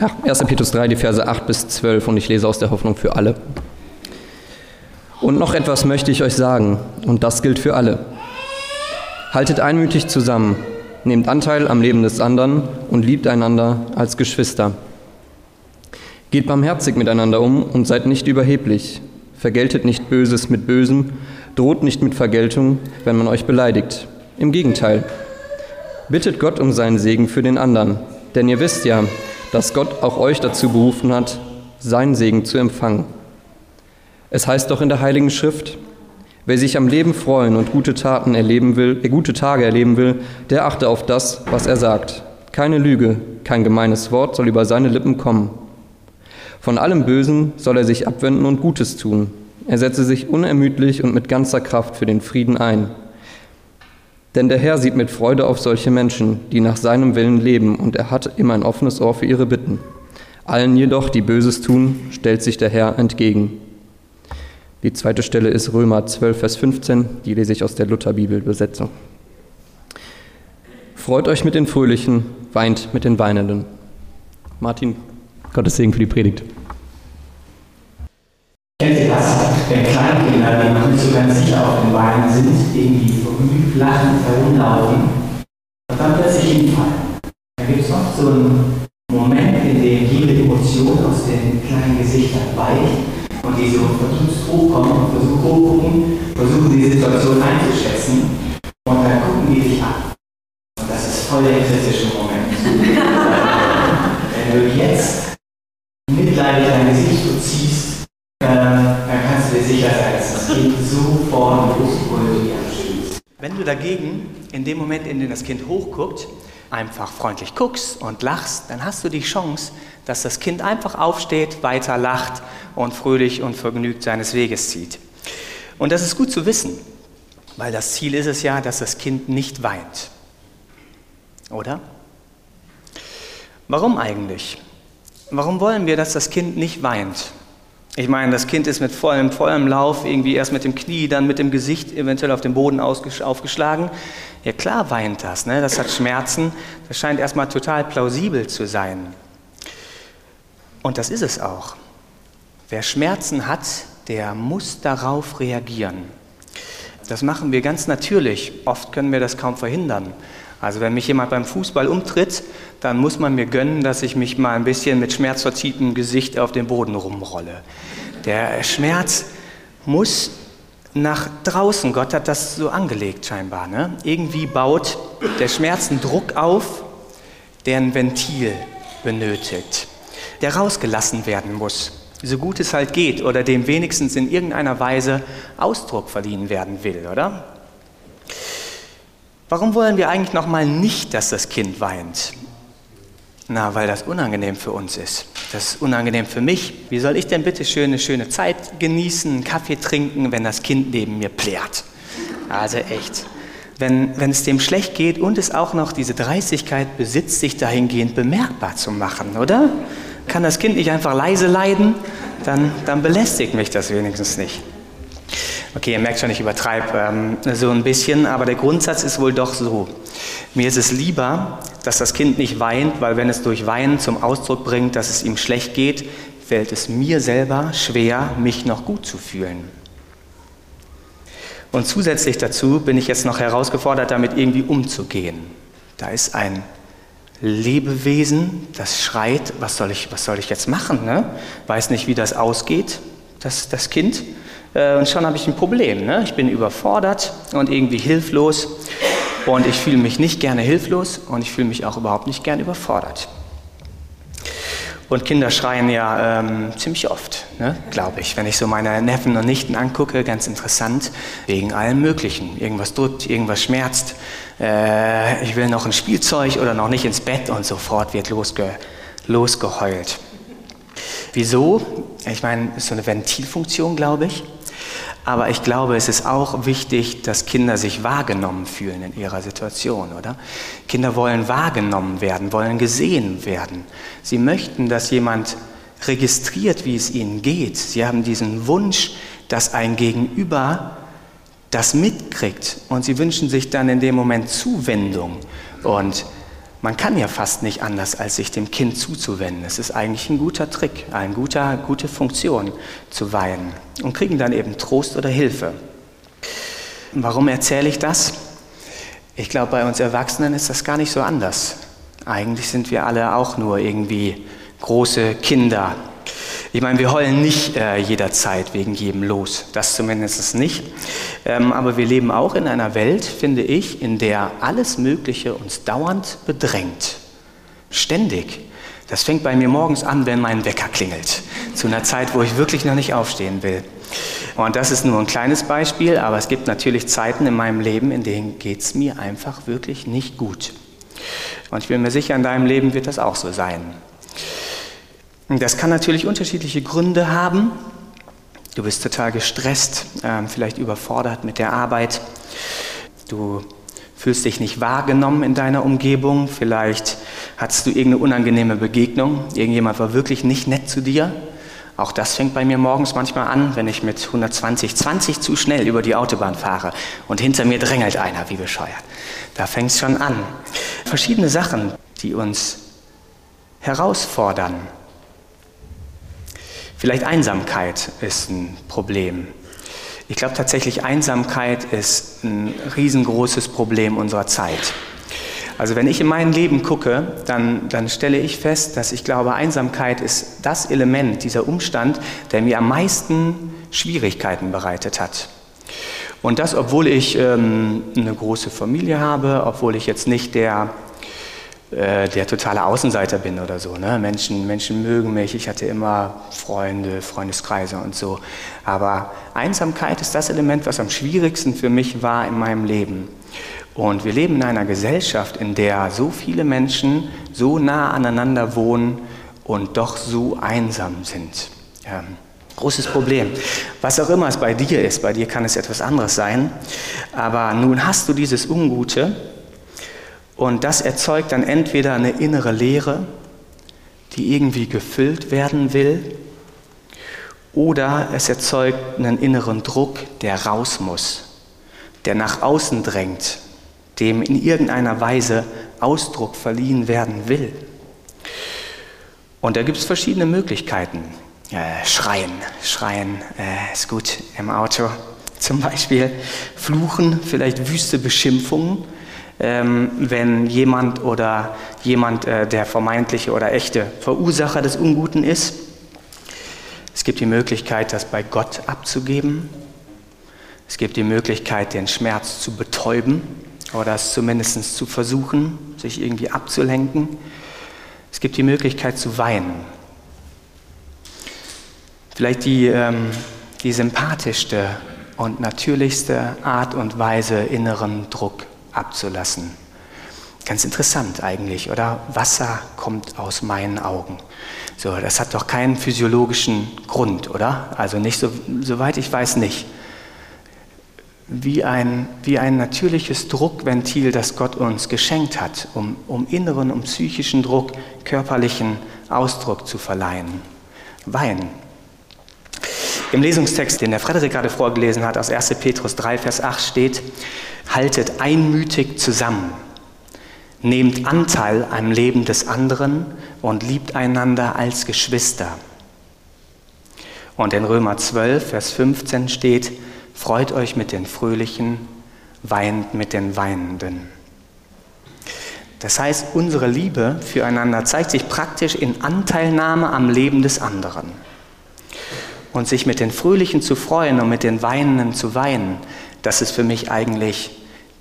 ja, 1. Petrus 3, die Verse 8 bis 12 und ich lese aus der Hoffnung für alle. Und noch etwas möchte ich euch sagen, und das gilt für alle. Haltet einmütig zusammen, nehmt Anteil am Leben des anderen und liebt einander als Geschwister. Geht barmherzig miteinander um und seid nicht überheblich. Vergeltet nicht Böses mit Bösem, droht nicht mit Vergeltung, wenn man euch beleidigt. Im Gegenteil, bittet Gott um seinen Segen für den anderen, denn ihr wisst ja, dass Gott auch euch dazu berufen hat, seinen Segen zu empfangen. Es heißt doch in der Heiligen Schrift, wer sich am Leben freuen und gute Taten erleben will, äh, gute Tage erleben will, der achte auf das, was er sagt. Keine Lüge, kein gemeines Wort soll über seine Lippen kommen. Von allem Bösen soll er sich abwenden und Gutes tun. Er setze sich unermüdlich und mit ganzer Kraft für den Frieden ein. Denn der Herr sieht mit Freude auf solche Menschen, die nach seinem Willen leben, und er hat immer ein offenes Ohr für ihre Bitten. Allen jedoch, die Böses tun, stellt sich der Herr entgegen. Die zweite Stelle ist Römer 12, Vers 15, die lese ich aus der Lutherbibelbesetzung. Freut euch mit den Fröhlichen, weint mit den Weinenden. Martin, Gottes Segen für die Predigt. Kennt ihr wenn Kleinkinder, die noch nicht so ganz sicher auf den Beinen sind, irgendwie vergnügt lachend herumlaufen und dann plötzlich hinfallen? Da gibt es oft so einen Moment, in dem jede Emotion aus den kleinen Gesichtern weicht und die so verdutzt hochkommen und versuchen, hochgucken, versuchen die Situation einzuschätzen und dann gucken die dich an. Und das ist voll der kritische Moment. Wenn du jetzt mitleidig dein Gesicht so ziehst, äh, dann kannst du dass das Kind sofort losbrüllt. Wenn du dagegen in dem Moment, in dem das Kind hochguckt, einfach freundlich guckst und lachst, dann hast du die Chance, dass das Kind einfach aufsteht, weiter lacht und fröhlich und vergnügt seines Weges zieht. Und das ist gut zu wissen, weil das Ziel ist es ja, dass das Kind nicht weint. Oder? Warum eigentlich? Warum wollen wir, dass das Kind nicht weint? Ich meine, das Kind ist mit vollem, vollem Lauf irgendwie erst mit dem Knie, dann mit dem Gesicht eventuell auf den Boden aufgeschlagen. Ja klar weint das, ne? das hat Schmerzen. Das scheint erstmal total plausibel zu sein. Und das ist es auch. Wer Schmerzen hat, der muss darauf reagieren. Das machen wir ganz natürlich. Oft können wir das kaum verhindern. Also wenn mich jemand beim Fußball umtritt, dann muss man mir gönnen, dass ich mich mal ein bisschen mit schmerzverziehenem Gesicht auf den Boden rumrolle. Der Schmerz muss nach draußen. Gott hat das so angelegt scheinbar. Ne? Irgendwie baut der Schmerz einen Druck auf, der ein Ventil benötigt, der rausgelassen werden muss, so gut es halt geht oder dem wenigstens in irgendeiner Weise Ausdruck verliehen werden will, oder? Warum wollen wir eigentlich noch mal nicht, dass das Kind weint? Na, weil das unangenehm für uns ist. Das ist unangenehm für mich. Wie soll ich denn bitte schön eine schöne Zeit genießen, einen Kaffee trinken, wenn das Kind neben mir plärt? Also echt. Wenn, wenn es dem schlecht geht und es auch noch diese Dreistigkeit besitzt, sich dahingehend bemerkbar zu machen, oder? Kann das Kind nicht einfach leise leiden? Dann, dann belästigt mich das wenigstens nicht. Okay, ihr merkt schon, ich übertreibe ähm, so ein bisschen, aber der Grundsatz ist wohl doch so. Mir ist es lieber, dass das Kind nicht weint, weil wenn es durch Weinen zum Ausdruck bringt, dass es ihm schlecht geht, fällt es mir selber schwer, mich noch gut zu fühlen. Und zusätzlich dazu bin ich jetzt noch herausgefordert, damit irgendwie umzugehen. Da ist ein Lebewesen, das schreit, was soll ich, was soll ich jetzt machen? Ne? Weiß nicht, wie das ausgeht, das, das Kind. Äh, und schon habe ich ein Problem. Ne? Ich bin überfordert und irgendwie hilflos. Und ich fühle mich nicht gerne hilflos und ich fühle mich auch überhaupt nicht gerne überfordert. Und Kinder schreien ja ähm, ziemlich oft, ne? glaube ich. Wenn ich so meine Neffen und Nichten angucke, ganz interessant, wegen allem Möglichen. Irgendwas drückt, irgendwas schmerzt. Äh, ich will noch ein Spielzeug oder noch nicht ins Bett und sofort wird losge losgeheult. Wieso? Ich meine, ist so eine Ventilfunktion, glaube ich. Aber ich glaube, es ist auch wichtig, dass Kinder sich wahrgenommen fühlen in ihrer Situation, oder? Kinder wollen wahrgenommen werden, wollen gesehen werden. Sie möchten, dass jemand registriert, wie es ihnen geht. Sie haben diesen Wunsch, dass ein Gegenüber das mitkriegt. Und sie wünschen sich dann in dem Moment Zuwendung und man kann ja fast nicht anders, als sich dem Kind zuzuwenden. Es ist eigentlich ein guter Trick, eine guter, gute Funktion zu weinen und kriegen dann eben Trost oder Hilfe. Warum erzähle ich das? Ich glaube, bei uns Erwachsenen ist das gar nicht so anders. Eigentlich sind wir alle auch nur irgendwie große Kinder. Ich meine, wir heulen nicht äh, jederzeit wegen jedem los, das zumindest nicht. Ähm, aber wir leben auch in einer Welt, finde ich, in der alles Mögliche uns dauernd bedrängt. Ständig. Das fängt bei mir morgens an, wenn mein Wecker klingelt. Zu einer Zeit, wo ich wirklich noch nicht aufstehen will. Und das ist nur ein kleines Beispiel, aber es gibt natürlich Zeiten in meinem Leben, in denen geht es mir einfach wirklich nicht gut. Und ich bin mir sicher, in deinem Leben wird das auch so sein. Das kann natürlich unterschiedliche Gründe haben. Du bist total gestresst, ähm, vielleicht überfordert mit der Arbeit. Du fühlst dich nicht wahrgenommen in deiner Umgebung. Vielleicht hattest du irgendeine unangenehme Begegnung. Irgendjemand war wirklich nicht nett zu dir. Auch das fängt bei mir morgens manchmal an, wenn ich mit 120, 20 zu schnell über die Autobahn fahre und hinter mir drängelt einer wie bescheuert. Da fängt es schon an. Verschiedene Sachen, die uns herausfordern. Vielleicht Einsamkeit ist ein Problem. Ich glaube tatsächlich, Einsamkeit ist ein riesengroßes Problem unserer Zeit. Also wenn ich in mein Leben gucke, dann, dann stelle ich fest, dass ich glaube, Einsamkeit ist das Element, dieser Umstand, der mir am meisten Schwierigkeiten bereitet hat. Und das, obwohl ich ähm, eine große Familie habe, obwohl ich jetzt nicht der äh, der totale Außenseiter bin oder so. Ne? Menschen, Menschen mögen mich, ich hatte immer Freunde, Freundeskreise und so. Aber Einsamkeit ist das Element, was am schwierigsten für mich war in meinem Leben. Und wir leben in einer Gesellschaft, in der so viele Menschen so nah aneinander wohnen und doch so einsam sind. Ja, großes Problem. Was auch immer es bei dir ist, bei dir kann es etwas anderes sein. Aber nun hast du dieses Ungute und das erzeugt dann entweder eine innere Leere, die irgendwie gefüllt werden will, oder es erzeugt einen inneren Druck, der raus muss, der nach außen drängt, dem in irgendeiner Weise Ausdruck verliehen werden will. Und da gibt es verschiedene Möglichkeiten. Äh, schreien, schreien äh, ist gut im Auto zum Beispiel. Fluchen, vielleicht wüste Beschimpfungen ähm, wenn jemand oder jemand äh, der vermeintliche oder echte Verursacher des Unguten ist. Es gibt die Möglichkeit, das bei Gott abzugeben. Es gibt die Möglichkeit, den Schmerz zu betäuben oder es zumindest zu versuchen, sich irgendwie abzulenken. Es gibt die Möglichkeit zu weinen. Vielleicht die, ähm, die sympathischste und natürlichste Art und Weise, inneren Druck abzulassen. Ganz interessant eigentlich, oder? Wasser kommt aus meinen Augen. So, das hat doch keinen physiologischen Grund, oder? Also nicht so, soweit ich weiß nicht. Wie ein, wie ein natürliches Druckventil, das Gott uns geschenkt hat, um, um inneren und psychischen Druck körperlichen Ausdruck zu verleihen. Wein. Im Lesungstext, den der Frederik gerade vorgelesen hat, aus 1. Petrus 3, Vers 8 steht, haltet einmütig zusammen, nehmt Anteil am Leben des anderen und liebt einander als Geschwister. Und in Römer 12, Vers 15 steht, freut euch mit den Fröhlichen, weint mit den Weinenden. Das heißt, unsere Liebe füreinander zeigt sich praktisch in Anteilnahme am Leben des anderen. Und sich mit den Fröhlichen zu freuen und mit den Weinenden zu weinen, das ist für mich eigentlich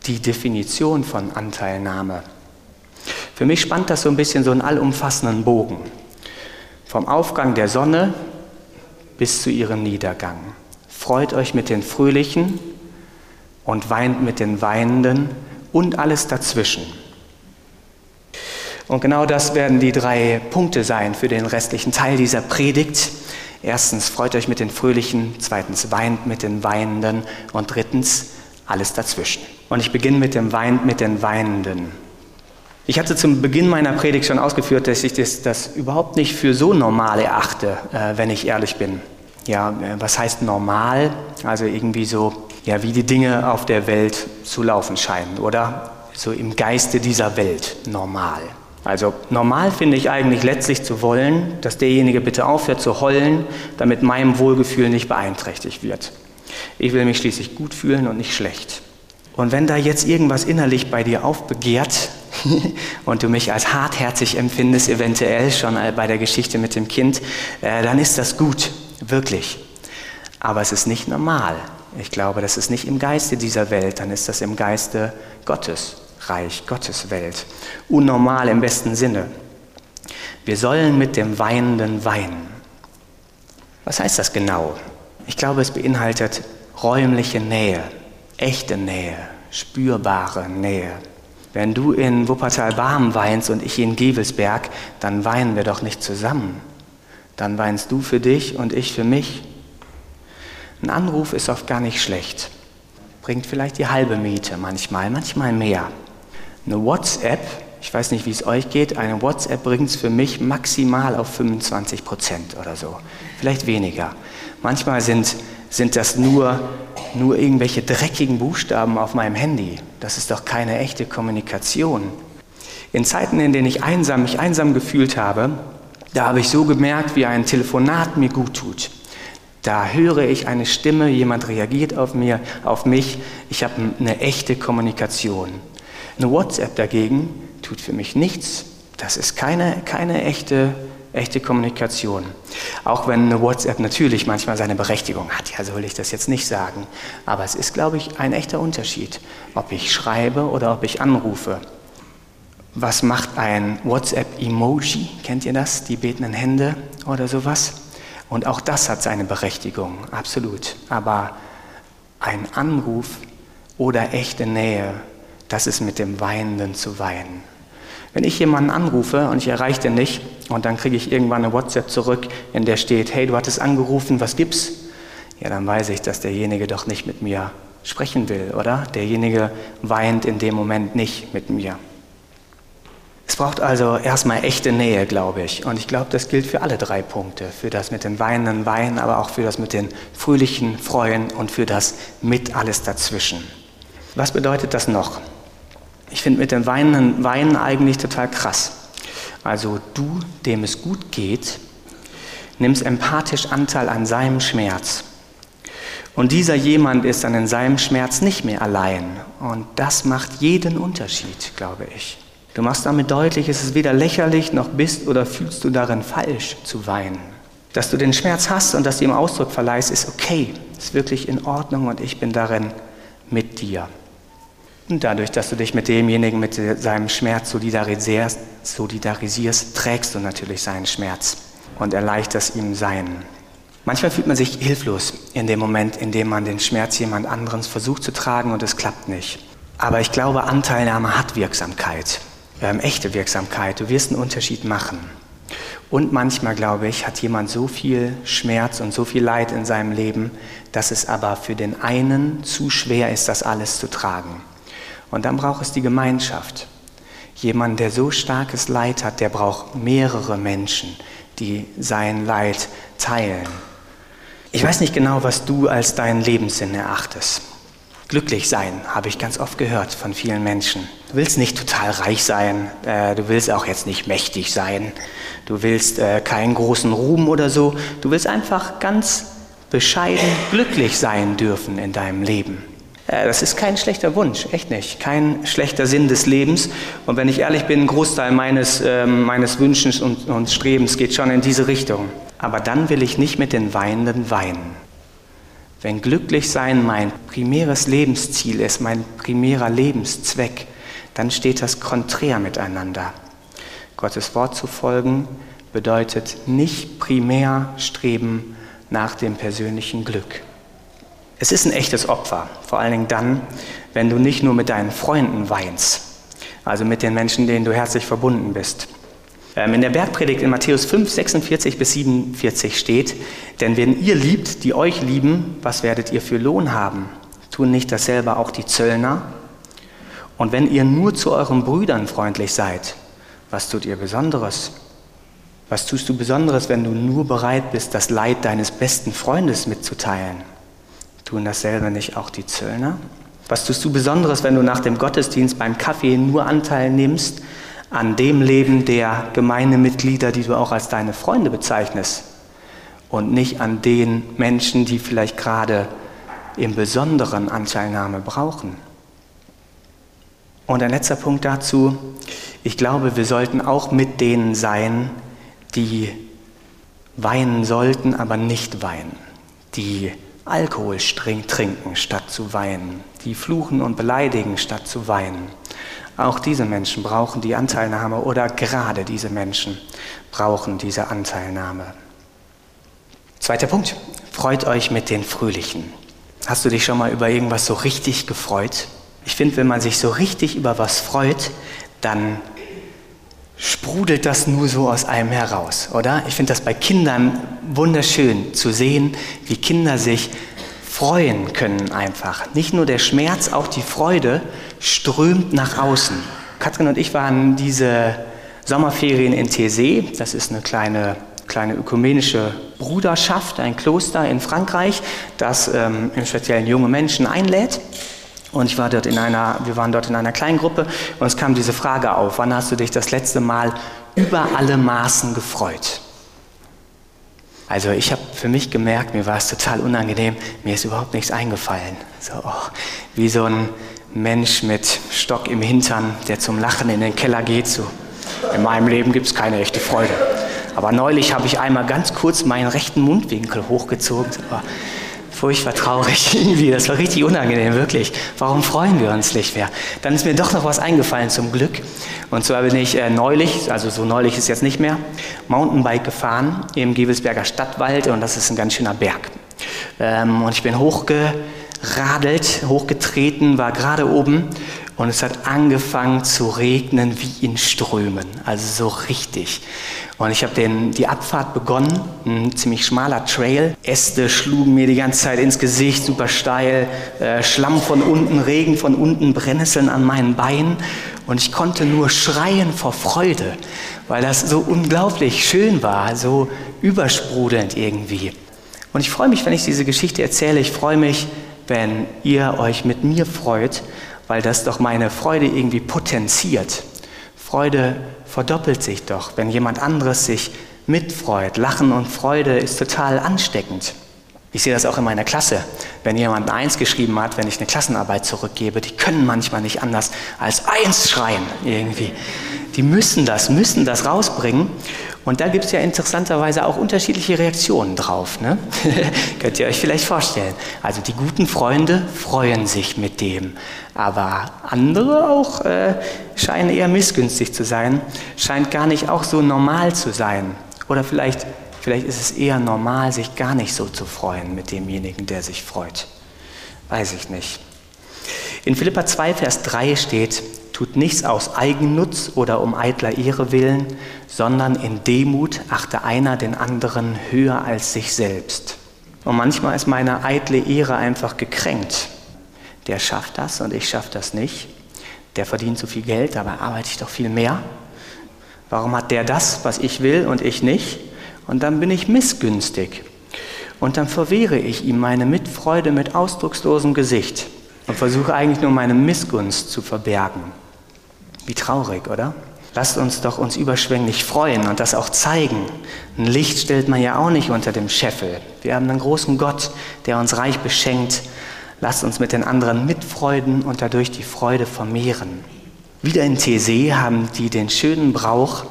die Definition von Anteilnahme. Für mich spannt das so ein bisschen so einen allumfassenden Bogen. Vom Aufgang der Sonne bis zu ihrem Niedergang. Freut euch mit den Fröhlichen und weint mit den Weinenden und alles dazwischen. Und genau das werden die drei Punkte sein für den restlichen Teil dieser Predigt. Erstens, freut euch mit den Fröhlichen, zweitens, weint mit den Weinenden und drittens, alles dazwischen. Und ich beginne mit dem Wein, mit den Weinenden. Ich hatte zum Beginn meiner Predigt schon ausgeführt, dass ich das, das überhaupt nicht für so normal erachte, äh, wenn ich ehrlich bin. Ja, äh, was heißt normal? Also irgendwie so, ja, wie die Dinge auf der Welt zu laufen scheinen, oder? so im Geiste dieser Welt normal. Also normal finde ich eigentlich letztlich zu wollen, dass derjenige bitte aufhört zu heulen, damit mein Wohlgefühl nicht beeinträchtigt wird. Ich will mich schließlich gut fühlen und nicht schlecht. Und wenn da jetzt irgendwas innerlich bei dir aufbegehrt und du mich als hartherzig empfindest, eventuell schon bei der Geschichte mit dem Kind, äh, dann ist das gut, wirklich. Aber es ist nicht normal. Ich glaube, das ist nicht im Geiste dieser Welt, dann ist das im Geiste Gottes, Reich, Gottes Welt. Unnormal im besten Sinne. Wir sollen mit dem Weinenden weinen. Was heißt das genau? Ich glaube, es beinhaltet räumliche Nähe, echte Nähe, spürbare Nähe. Wenn du in Wuppertal-Barmen weinst und ich in Gevelsberg, dann weinen wir doch nicht zusammen. Dann weinst du für dich und ich für mich. Ein Anruf ist oft gar nicht schlecht. Bringt vielleicht die halbe Miete manchmal, manchmal mehr. Eine WhatsApp, ich weiß nicht, wie es euch geht, eine WhatsApp bringt es für mich maximal auf 25 Prozent oder so. Vielleicht weniger. Manchmal sind, sind das nur, nur irgendwelche dreckigen Buchstaben auf meinem Handy. Das ist doch keine echte Kommunikation. In Zeiten, in denen ich einsam, mich einsam gefühlt habe, da habe ich so gemerkt, wie ein Telefonat mir gut tut. Da höre ich eine Stimme, jemand reagiert auf, mir, auf mich, ich habe eine echte Kommunikation. Eine WhatsApp dagegen tut für mich nichts. Das ist keine, keine echte, echte Kommunikation. Auch wenn eine WhatsApp natürlich manchmal seine Berechtigung hat, ja, so will ich das jetzt nicht sagen. Aber es ist, glaube ich, ein echter Unterschied, ob ich schreibe oder ob ich anrufe. Was macht ein WhatsApp-Emoji? Kennt ihr das? Die betenden Hände oder sowas? Und auch das hat seine Berechtigung, absolut. Aber ein Anruf oder echte Nähe, das ist mit dem Weinenden zu weinen. Wenn ich jemanden anrufe und ich erreiche den nicht und dann kriege ich irgendwann eine WhatsApp zurück, in der steht, hey, du hattest angerufen, was gibt's? Ja, dann weiß ich, dass derjenige doch nicht mit mir sprechen will, oder? Derjenige weint in dem Moment nicht mit mir. Es braucht also erstmal echte Nähe, glaube ich. Und ich glaube, das gilt für alle drei Punkte. Für das mit den weinenden Weinen, aber auch für das mit den fröhlichen Freuen und für das mit alles dazwischen. Was bedeutet das noch? Ich finde mit dem weinenden Weinen eigentlich total krass. Also du, dem es gut geht, nimmst empathisch Anteil an seinem Schmerz. Und dieser jemand ist dann in seinem Schmerz nicht mehr allein. Und das macht jeden Unterschied, glaube ich. Du machst damit deutlich, es ist weder lächerlich noch bist oder fühlst du darin falsch zu weinen. Dass du den Schmerz hast und dass du ihm Ausdruck verleihst, ist okay, ist wirklich in Ordnung und ich bin darin mit dir. Und dadurch, dass du dich mit demjenigen, mit seinem Schmerz solidarisierst, solidarisierst trägst du natürlich seinen Schmerz und erleichterst ihm seinen. Manchmal fühlt man sich hilflos in dem Moment, in dem man den Schmerz jemand anderes versucht zu tragen und es klappt nicht. Aber ich glaube, Anteilnahme hat Wirksamkeit ähm, echte Wirksamkeit. Du wirst einen Unterschied machen. Und manchmal, glaube ich, hat jemand so viel Schmerz und so viel Leid in seinem Leben, dass es aber für den einen zu schwer ist, das alles zu tragen. Und dann braucht es die Gemeinschaft. Jemand, der so starkes Leid hat, der braucht mehrere Menschen, die sein Leid teilen. Ich weiß nicht genau, was du als deinen Lebenssinn erachtest. Glücklich sein, habe ich ganz oft gehört von vielen Menschen. Du willst nicht total reich sein, äh, du willst auch jetzt nicht mächtig sein, du willst äh, keinen großen Ruhm oder so, du willst einfach ganz bescheiden glücklich sein dürfen in deinem Leben. Äh, das ist kein schlechter Wunsch, echt nicht, kein schlechter Sinn des Lebens. Und wenn ich ehrlich bin, ein Großteil meines, ähm, meines Wünschens und, und Strebens geht schon in diese Richtung. Aber dann will ich nicht mit den Weinenden weinen. Wenn glücklich sein mein primäres Lebensziel ist, mein primärer Lebenszweck, dann steht das konträr miteinander. Gottes Wort zu folgen bedeutet nicht primär streben nach dem persönlichen Glück. Es ist ein echtes Opfer, vor allen Dingen dann, wenn du nicht nur mit deinen Freunden weinst, also mit den Menschen, denen du herzlich verbunden bist. Ähm, in der Bergpredigt in Matthäus 5, 46 bis 47 steht, denn wenn ihr liebt, die euch lieben, was werdet ihr für Lohn haben? Tun nicht dasselbe auch die Zöllner? Und wenn ihr nur zu euren Brüdern freundlich seid, was tut ihr Besonderes? Was tust du Besonderes, wenn du nur bereit bist, das Leid deines besten Freundes mitzuteilen? Tun dasselbe nicht auch die Zöllner? Was tust du Besonderes, wenn du nach dem Gottesdienst beim Kaffee nur Anteil nimmst an dem Leben der Gemeindemitglieder, die du auch als deine Freunde bezeichnest und nicht an den Menschen, die vielleicht gerade im Besonderen Anteilnahme brauchen? Und ein letzter Punkt dazu, ich glaube, wir sollten auch mit denen sein, die weinen sollten, aber nicht weinen, die Alkohol trinken statt zu weinen, die fluchen und beleidigen statt zu weinen. Auch diese Menschen brauchen die Anteilnahme oder gerade diese Menschen brauchen diese Anteilnahme. Zweiter Punkt. Freut euch mit den Fröhlichen. Hast du dich schon mal über irgendwas so richtig gefreut? Ich finde, wenn man sich so richtig über was freut, dann sprudelt das nur so aus einem heraus, oder? Ich finde das bei Kindern wunderschön zu sehen, wie Kinder sich freuen können einfach. Nicht nur der Schmerz, auch die Freude strömt nach außen. Katrin und ich waren diese Sommerferien in Thésée. Das ist eine kleine, kleine ökumenische Bruderschaft, ein Kloster in Frankreich, das ähm, im Speziellen junge Menschen einlädt. Und ich war dort in einer, wir waren dort in einer kleinen Gruppe und es kam diese Frage auf, wann hast du dich das letzte Mal über alle Maßen gefreut? Also ich habe für mich gemerkt, mir war es total unangenehm, mir ist überhaupt nichts eingefallen. So, oh, wie so ein Mensch mit Stock im Hintern, der zum Lachen in den Keller geht. So, in meinem Leben gibt es keine echte Freude. Aber neulich habe ich einmal ganz kurz meinen rechten Mundwinkel hochgezogen. So, furchtbar traurig irgendwie. Das war richtig unangenehm, wirklich. Warum freuen wir uns nicht mehr? Dann ist mir doch noch was eingefallen zum Glück. Und zwar bin ich äh, neulich, also so neulich ist jetzt nicht mehr, Mountainbike gefahren im Gewelsberger Stadtwald und das ist ein ganz schöner Berg. Ähm, und ich bin hochgeradelt, hochgetreten, war gerade oben und es hat angefangen zu regnen wie in Strömen, also so richtig. Und ich habe die Abfahrt begonnen, ein ziemlich schmaler Trail. Äste schlugen mir die ganze Zeit ins Gesicht, super steil, äh, Schlamm von unten, Regen von unten, Brennnesseln an meinen Beinen. Und ich konnte nur schreien vor Freude, weil das so unglaublich schön war, so übersprudelnd irgendwie. Und ich freue mich, wenn ich diese Geschichte erzähle. Ich freue mich, wenn ihr euch mit mir freut, weil das doch meine Freude irgendwie potenziert. Freude verdoppelt sich doch, wenn jemand anderes sich mitfreut. Lachen und Freude ist total ansteckend. Ich sehe das auch in meiner Klasse. Wenn jemand Eins geschrieben hat, wenn ich eine Klassenarbeit zurückgebe, die können manchmal nicht anders als Eins schreien irgendwie. Die müssen das, müssen das rausbringen. Und da gibt es ja interessanterweise auch unterschiedliche Reaktionen drauf. Ne? Könnt ihr euch vielleicht vorstellen. Also die guten Freunde freuen sich mit dem. Aber andere auch äh, scheinen eher missgünstig zu sein, scheint gar nicht auch so normal zu sein. Oder vielleicht, vielleicht ist es eher normal, sich gar nicht so zu freuen mit demjenigen, der sich freut. Weiß ich nicht. In Philippa 2, Vers 3 steht, tut nichts aus Eigennutz oder um eitler Ehre willen, sondern in Demut achte einer den anderen höher als sich selbst. Und manchmal ist meine eitle Ehre einfach gekränkt. Der schafft das und ich schaffe das nicht. Der verdient so viel Geld, dabei arbeite ich doch viel mehr. Warum hat der das, was ich will und ich nicht? Und dann bin ich missgünstig. Und dann verwehre ich ihm meine Mitfreude mit ausdruckslosem Gesicht und versuche eigentlich nur meine Missgunst zu verbergen. Wie traurig, oder? Lasst uns doch uns überschwänglich freuen und das auch zeigen. Ein Licht stellt man ja auch nicht unter dem Scheffel. Wir haben einen großen Gott, der uns reich beschenkt. Lasst uns mit den anderen mitfreuden und dadurch die Freude vermehren. Wieder in Thésée haben die den schönen Brauch,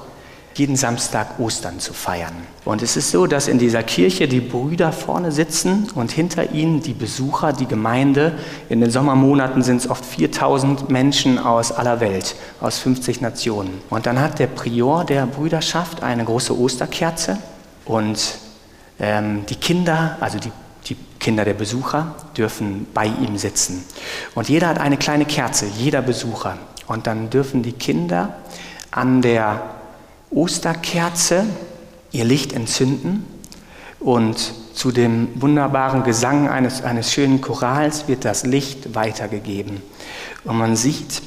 jeden Samstag Ostern zu feiern. Und es ist so, dass in dieser Kirche die Brüder vorne sitzen und hinter ihnen die Besucher, die Gemeinde. In den Sommermonaten sind es oft 4000 Menschen aus aller Welt, aus 50 Nationen. Und dann hat der Prior der Brüderschaft eine große Osterkerze und ähm, die Kinder, also die die Kinder der Besucher dürfen bei ihm sitzen. Und jeder hat eine kleine Kerze, jeder Besucher. Und dann dürfen die Kinder an der Osterkerze ihr Licht entzünden und zu dem wunderbaren Gesang eines, eines schönen Chorals wird das Licht weitergegeben. Und man sieht,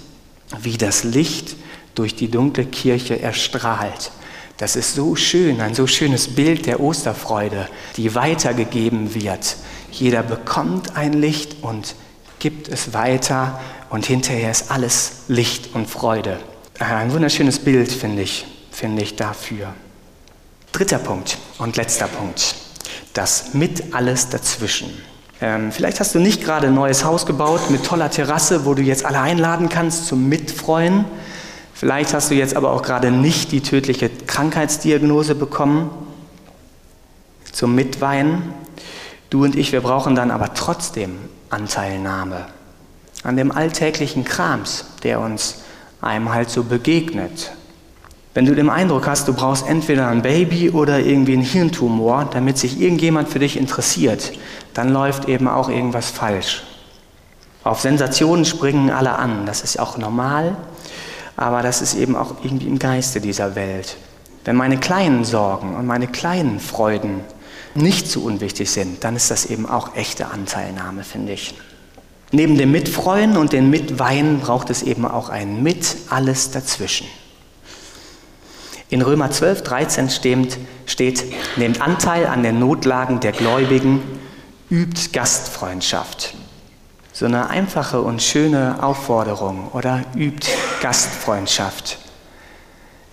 wie das Licht durch die dunkle Kirche erstrahlt. Das ist so schön, ein so schönes Bild der Osterfreude, die weitergegeben wird. Jeder bekommt ein Licht und gibt es weiter und hinterher ist alles Licht und Freude. Ein wunderschönes Bild, finde ich, finde ich dafür. Dritter Punkt und letzter Punkt. Das mit alles dazwischen. Ähm, vielleicht hast du nicht gerade ein neues Haus gebaut mit toller Terrasse, wo du jetzt alle einladen kannst zum Mitfreuen. Vielleicht hast du jetzt aber auch gerade nicht die tödliche Krankheitsdiagnose bekommen zum Mitweinen. Du und ich, wir brauchen dann aber trotzdem Anteilnahme an dem alltäglichen Krams, der uns einem halt so begegnet. Wenn du den Eindruck hast, du brauchst entweder ein Baby oder irgendwie einen Hirntumor, damit sich irgendjemand für dich interessiert, dann läuft eben auch irgendwas falsch. Auf Sensationen springen alle an, das ist auch normal, aber das ist eben auch irgendwie im Geiste dieser Welt. Wenn meine kleinen Sorgen und meine kleinen Freuden nicht so unwichtig sind, dann ist das eben auch echte Anteilnahme, finde ich. Neben dem Mitfreuen und dem Mitweinen braucht es eben auch ein Mit alles dazwischen. In Römer 12, 13 steht, steht, nehmt Anteil an den Notlagen der Gläubigen, übt Gastfreundschaft. So eine einfache und schöne Aufforderung oder übt Gastfreundschaft.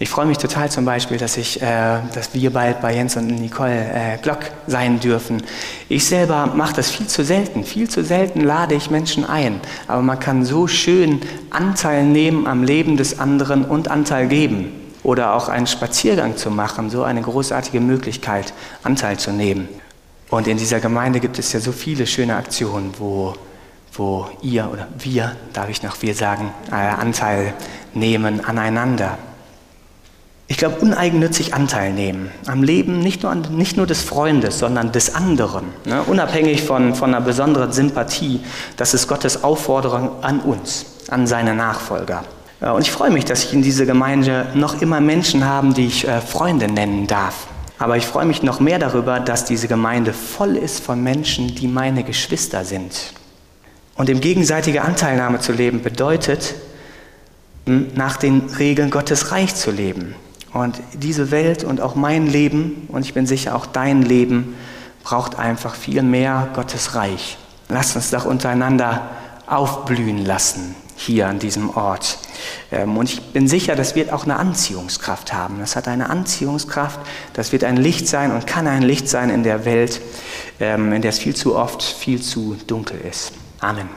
Ich freue mich total zum Beispiel, dass, ich, äh, dass wir bald bei Jens und Nicole äh, Glock sein dürfen. Ich selber mache das viel zu selten. Viel zu selten lade ich Menschen ein. Aber man kann so schön Anteil nehmen am Leben des anderen und Anteil geben. Oder auch einen Spaziergang zu machen. So eine großartige Möglichkeit, Anteil zu nehmen. Und in dieser Gemeinde gibt es ja so viele schöne Aktionen, wo, wo ihr oder wir, darf ich noch wir sagen, äh, Anteil nehmen aneinander. Ich glaube, uneigennützig Anteil nehmen am Leben nicht nur, nicht nur des Freundes, sondern des anderen, ne? unabhängig von, von einer besonderen Sympathie. Das ist Gottes Aufforderung an uns, an seine Nachfolger. Und ich freue mich, dass ich in dieser Gemeinde noch immer Menschen habe, die ich äh, Freunde nennen darf. Aber ich freue mich noch mehr darüber, dass diese Gemeinde voll ist von Menschen, die meine Geschwister sind. Und im gegenseitige Anteilnahme zu leben bedeutet, nach den Regeln Gottes Reich zu leben. Und diese Welt und auch mein Leben, und ich bin sicher auch dein Leben, braucht einfach viel mehr Gottes Reich. Lasst uns doch untereinander aufblühen lassen hier an diesem Ort. Ähm, und ich bin sicher, das wird auch eine Anziehungskraft haben. Das hat eine Anziehungskraft, das wird ein Licht sein und kann ein Licht sein in der Welt, ähm, in der es viel zu oft viel zu dunkel ist. Amen.